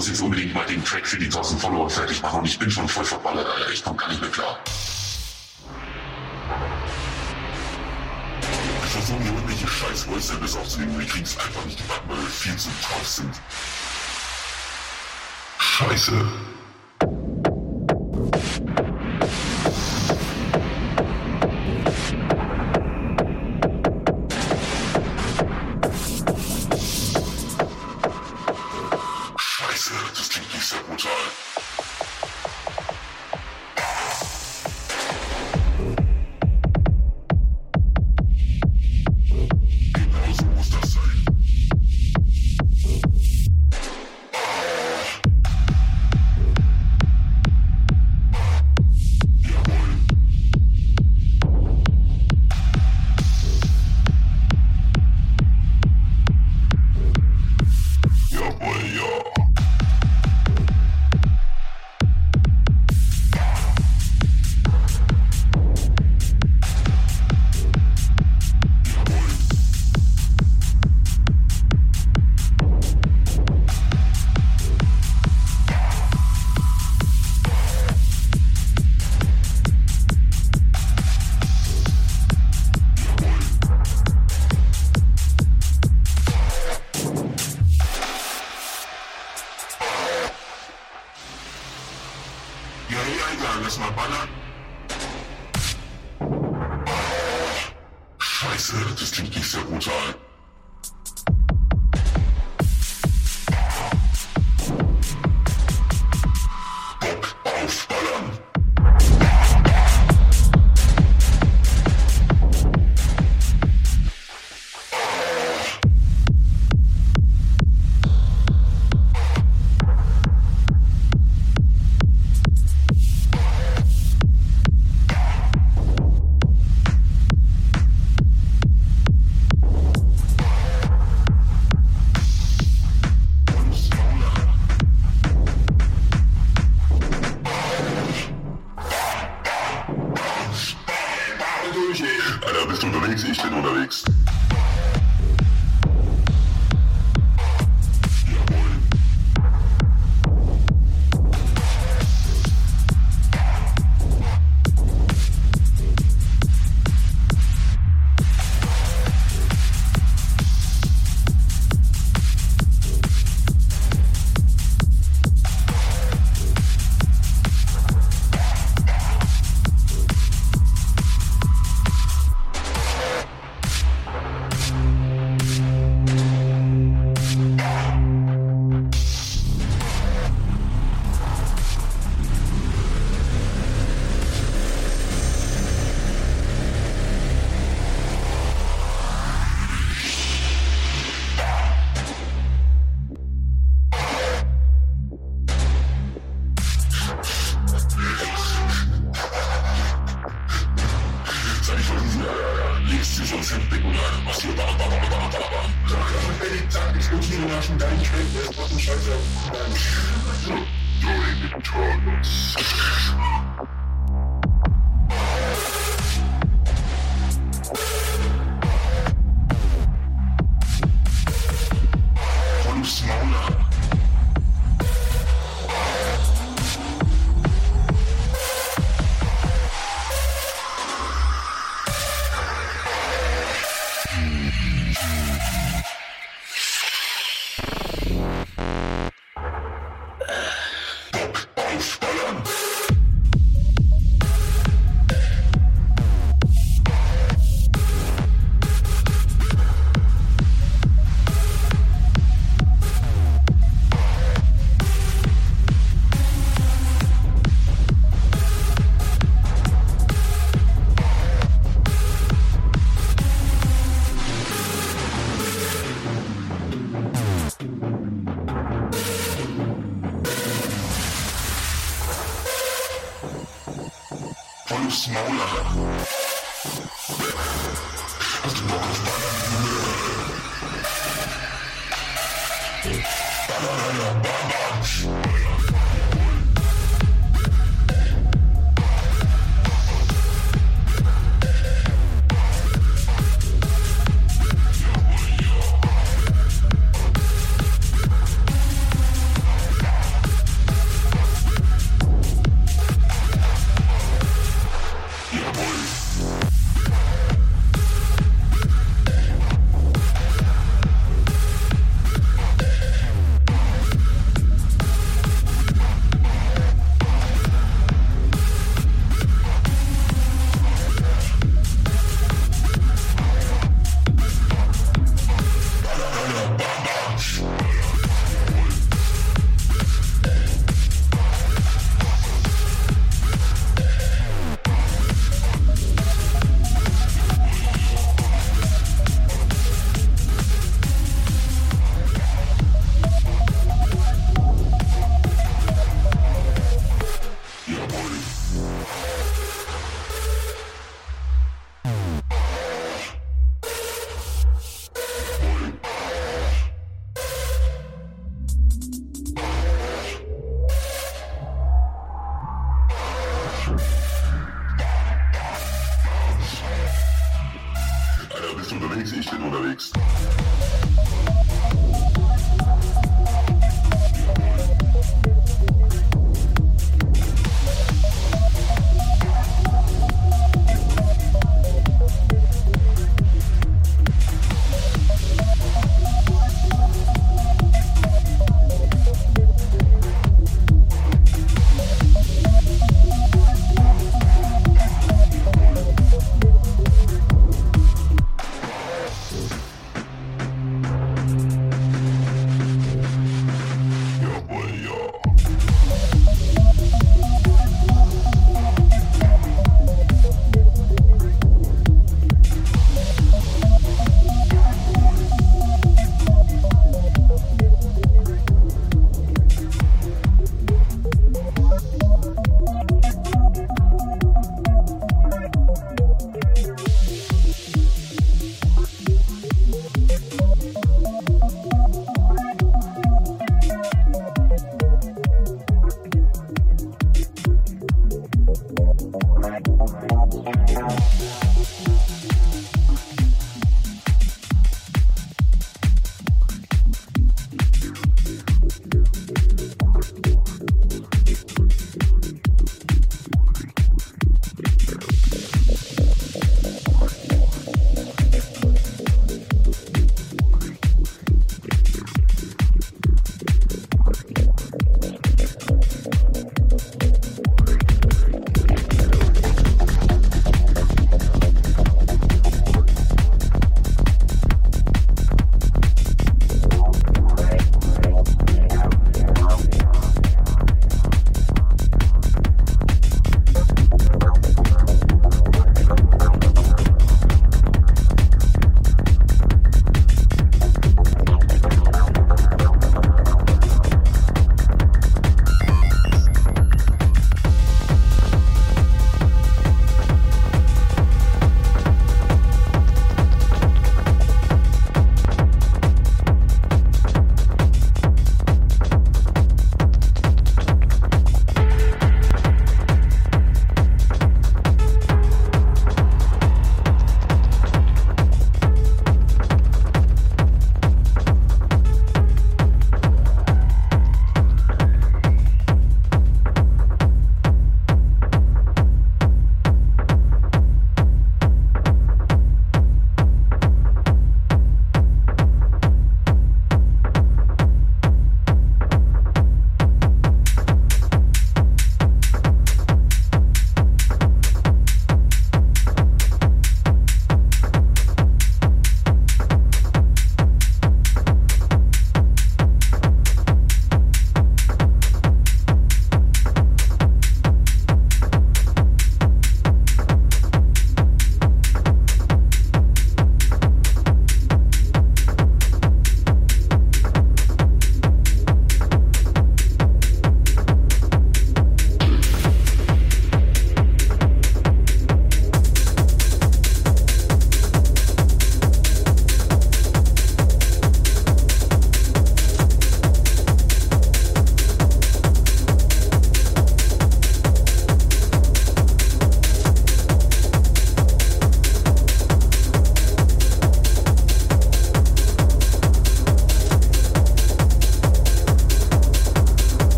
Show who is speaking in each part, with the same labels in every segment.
Speaker 1: muss jetzt unbedingt mal den Track für die 1000 Follower fertig machen und ich bin schon voll verballert, Alter. Ich komm gar nicht mehr klar. Ich versuche mir irgendwelche scheiß Voice-Samples aufzunehmen, wir kriegen's einfach nicht gebacken, weil wir viel zu drauf sind. Scheiße,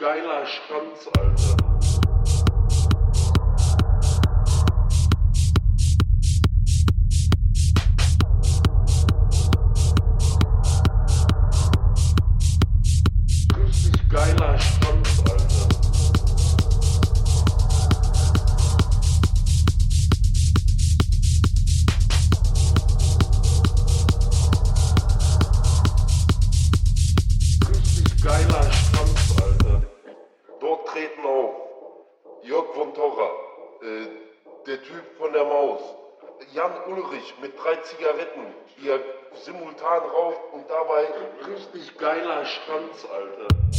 Speaker 1: geiler Schwanz, Alter. richtig geiler Schranz, Alter.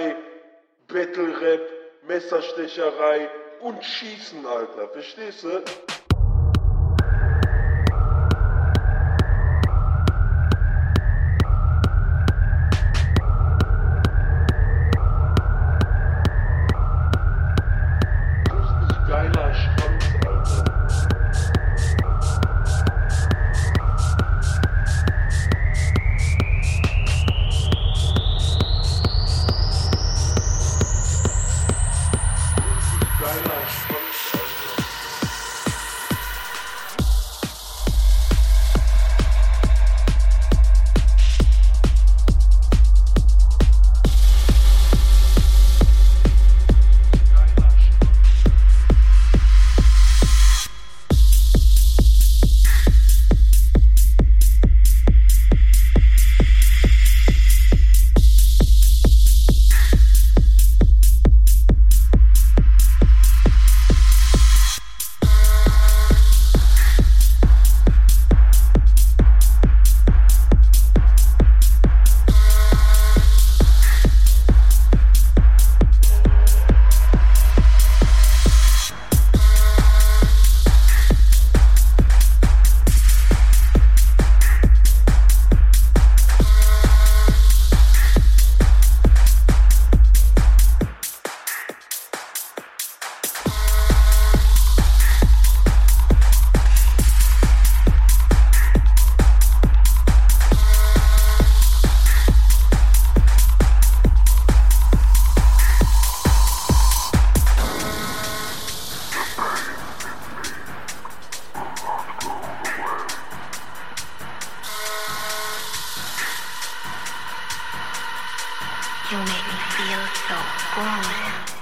Speaker 1: Schlägerei, Battle-Rap, Messerstecherei und Schießen, Alter. Verstehst du? You make me feel
Speaker 2: so good.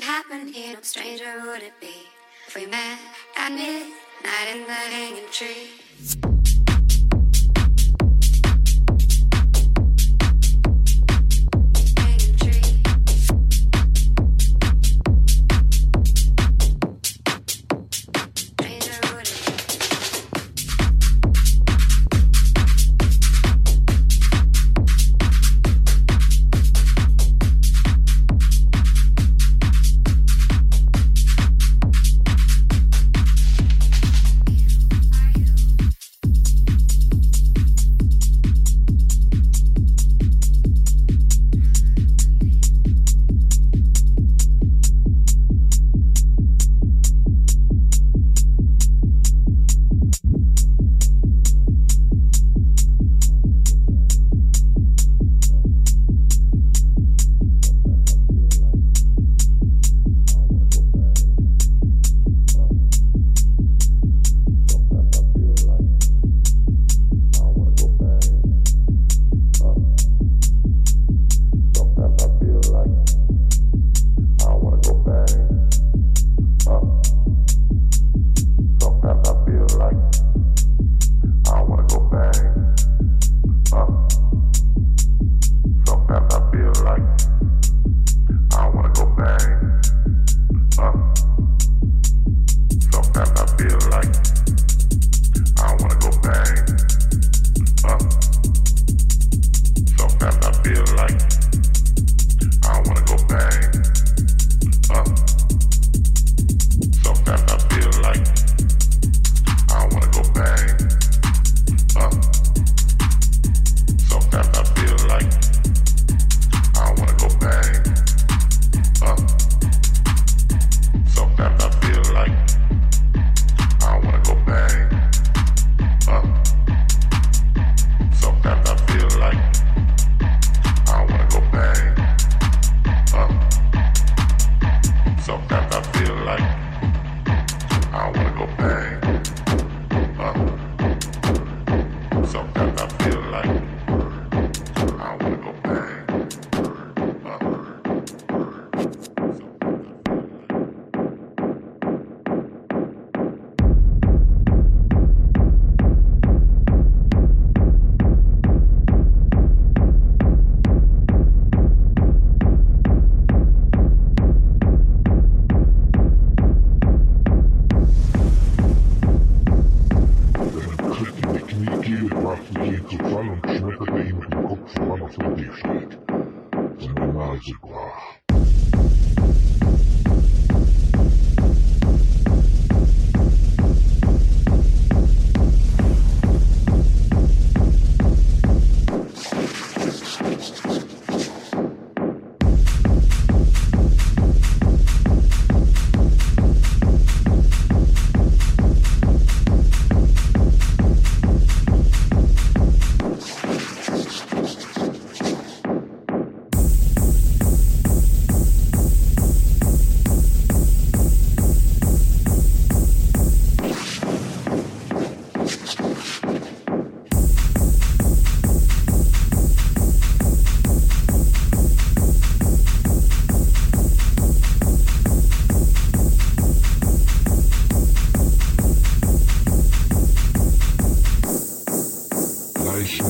Speaker 2: That happen here, no stranger would it be if we met at midnight in the hanging tree.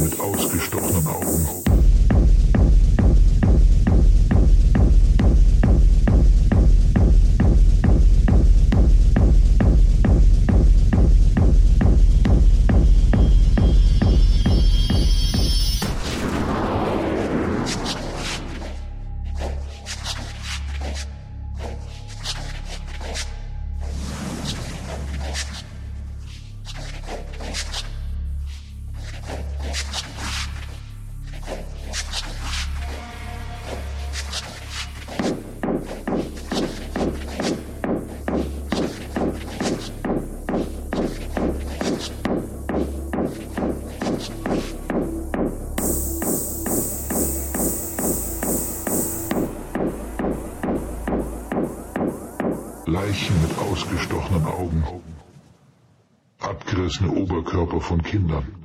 Speaker 1: Abgerissene von Kindern.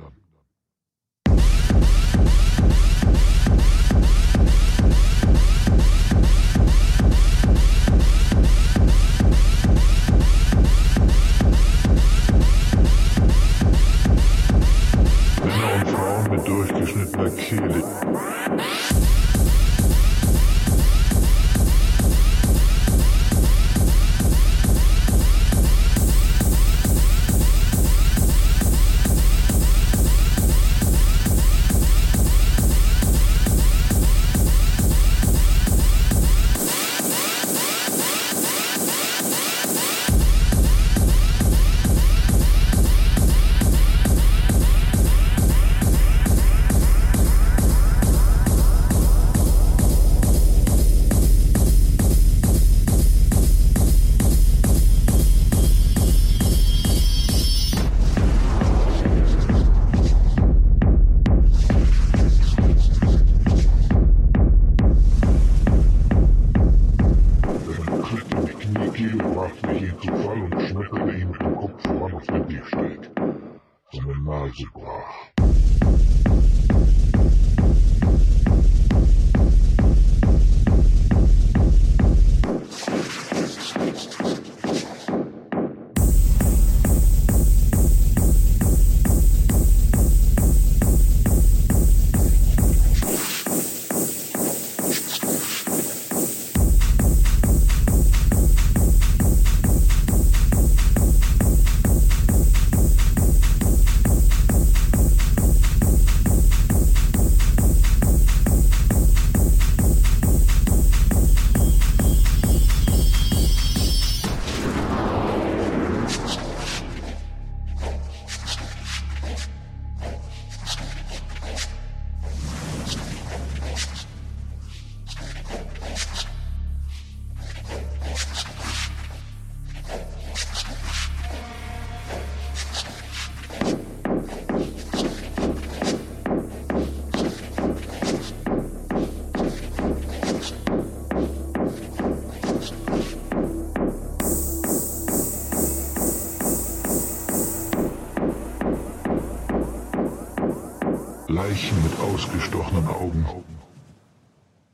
Speaker 3: Leichen mit ausgestochenen Augen,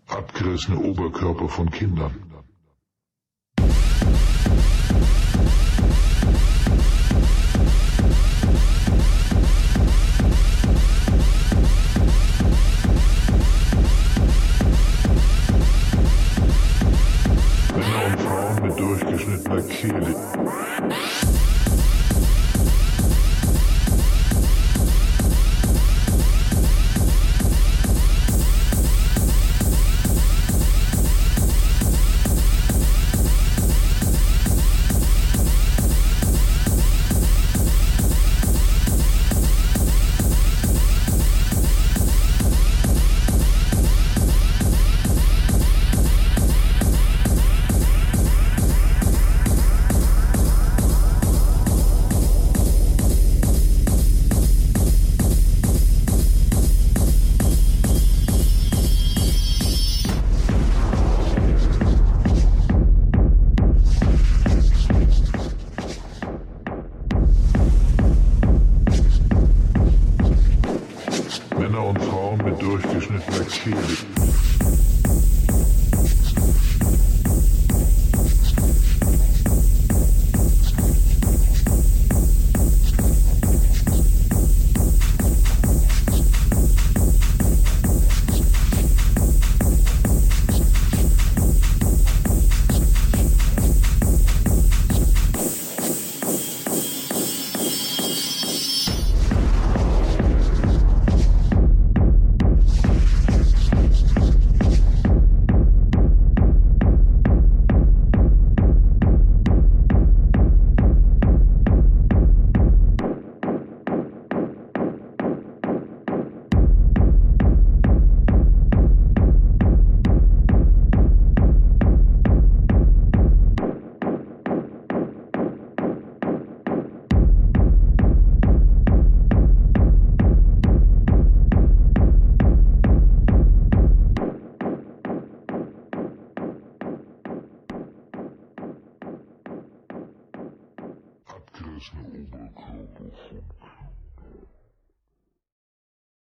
Speaker 3: abgerissene Oberkörper von Kindern.